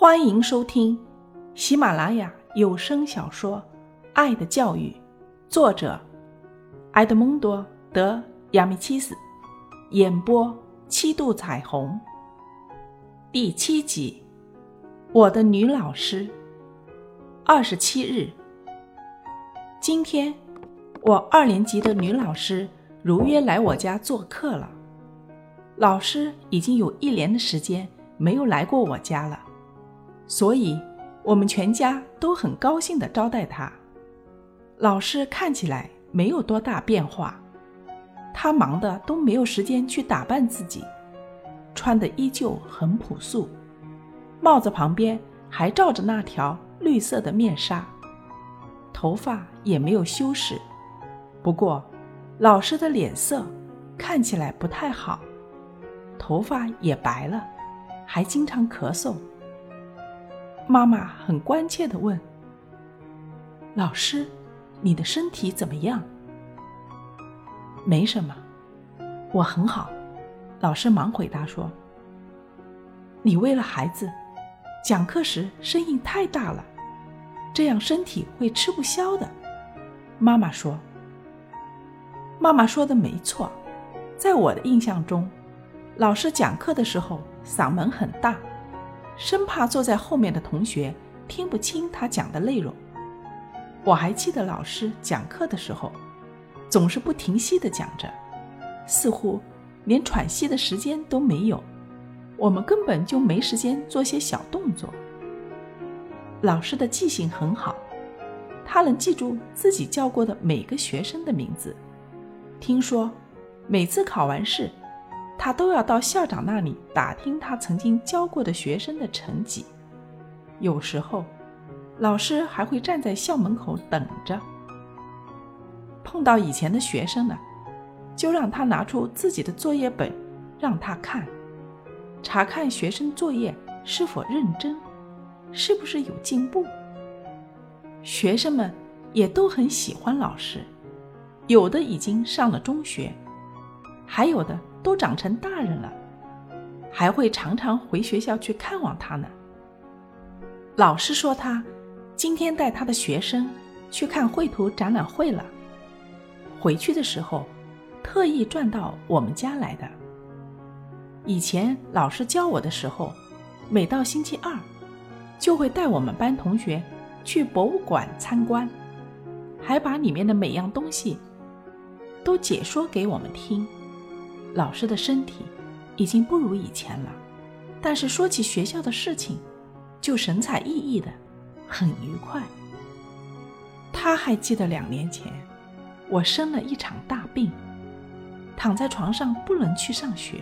欢迎收听喜马拉雅有声小说《爱的教育》，作者埃德蒙多·德亚米契斯，演播七度彩虹。第七集，我的女老师。二十七日，今天我二年级的女老师如约来我家做客了。老师已经有一年的时间没有来过我家了。所以，我们全家都很高兴地招待他。老师看起来没有多大变化，他忙的都没有时间去打扮自己，穿的依旧很朴素，帽子旁边还罩着那条绿色的面纱，头发也没有修饰。不过，老师的脸色看起来不太好，头发也白了，还经常咳嗽。妈妈很关切地问：“老师，你的身体怎么样？”“没什么，我很好。”老师忙回答说：“你为了孩子，讲课时声音太大了，这样身体会吃不消的。”妈妈说：“妈妈说的没错，在我的印象中，老师讲课的时候嗓门很大。”生怕坐在后面的同学听不清他讲的内容。我还记得老师讲课的时候，总是不停息地讲着，似乎连喘息的时间都没有。我们根本就没时间做些小动作。老师的记性很好，他能记住自己教过的每个学生的名字。听说每次考完试。他都要到校长那里打听他曾经教过的学生的成绩，有时候，老师还会站在校门口等着。碰到以前的学生了，就让他拿出自己的作业本，让他看，查看学生作业是否认真，是不是有进步。学生们也都很喜欢老师，有的已经上了中学，还有的。都长成大人了，还会常常回学校去看望他呢。老师说他今天带他的学生去看绘图展览会了，回去的时候特意转到我们家来的。以前老师教我的时候，每到星期二就会带我们班同学去博物馆参观，还把里面的每样东西都解说给我们听。老师的身体已经不如以前了，但是说起学校的事情，就神采奕奕的，很愉快。他还记得两年前，我生了一场大病，躺在床上不能去上学，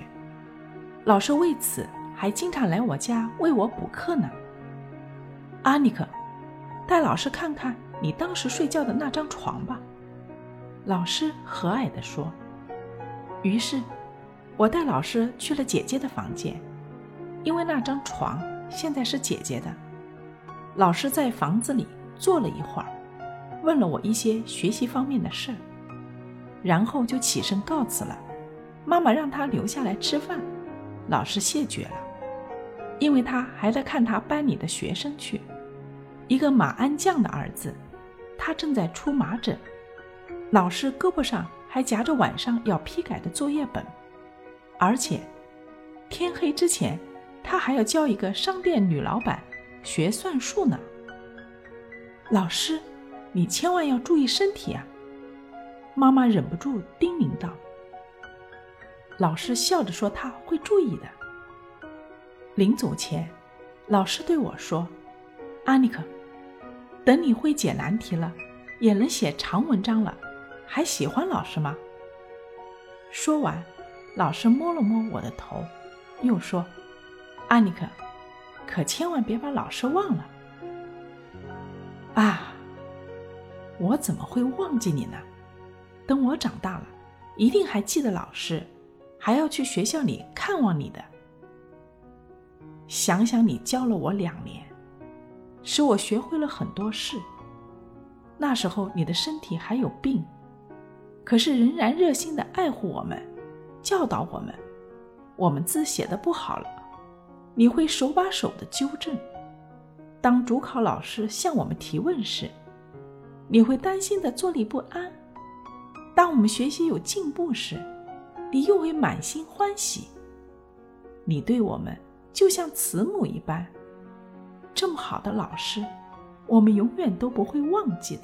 老师为此还经常来我家为我补课呢。阿尼克，带老师看看你当时睡觉的那张床吧。老师和蔼地说。于是。我带老师去了姐姐的房间，因为那张床现在是姐姐的。老师在房子里坐了一会儿，问了我一些学习方面的事，然后就起身告辞了。妈妈让他留下来吃饭，老师谢绝了，因为他还在看他班里的学生去。一个马鞍匠的儿子，他正在出麻疹，老师胳膊上还夹着晚上要批改的作业本。而且，天黑之前，他还要教一个商店女老板学算术呢。老师，你千万要注意身体啊！妈妈忍不住叮咛道。老师笑着说：“他会注意的。”临走前，老师对我说：“阿尼克，等你会解难题了，也能写长文章了，还喜欢老师吗？”说完。老师摸了摸我的头，又说：“安妮克，可千万别把老师忘了。”啊，我怎么会忘记你呢？等我长大了，一定还记得老师，还要去学校里看望你的。想想你教了我两年，使我学会了很多事。那时候你的身体还有病，可是仍然热心的爱护我们。教导我们，我们字写的不好了，你会手把手的纠正，当主考老师向我们提问时，你会担心的坐立不安；当我们学习有进步时，你又会满心欢喜。你对我们就像慈母一般，这么好的老师，我们永远都不会忘记的。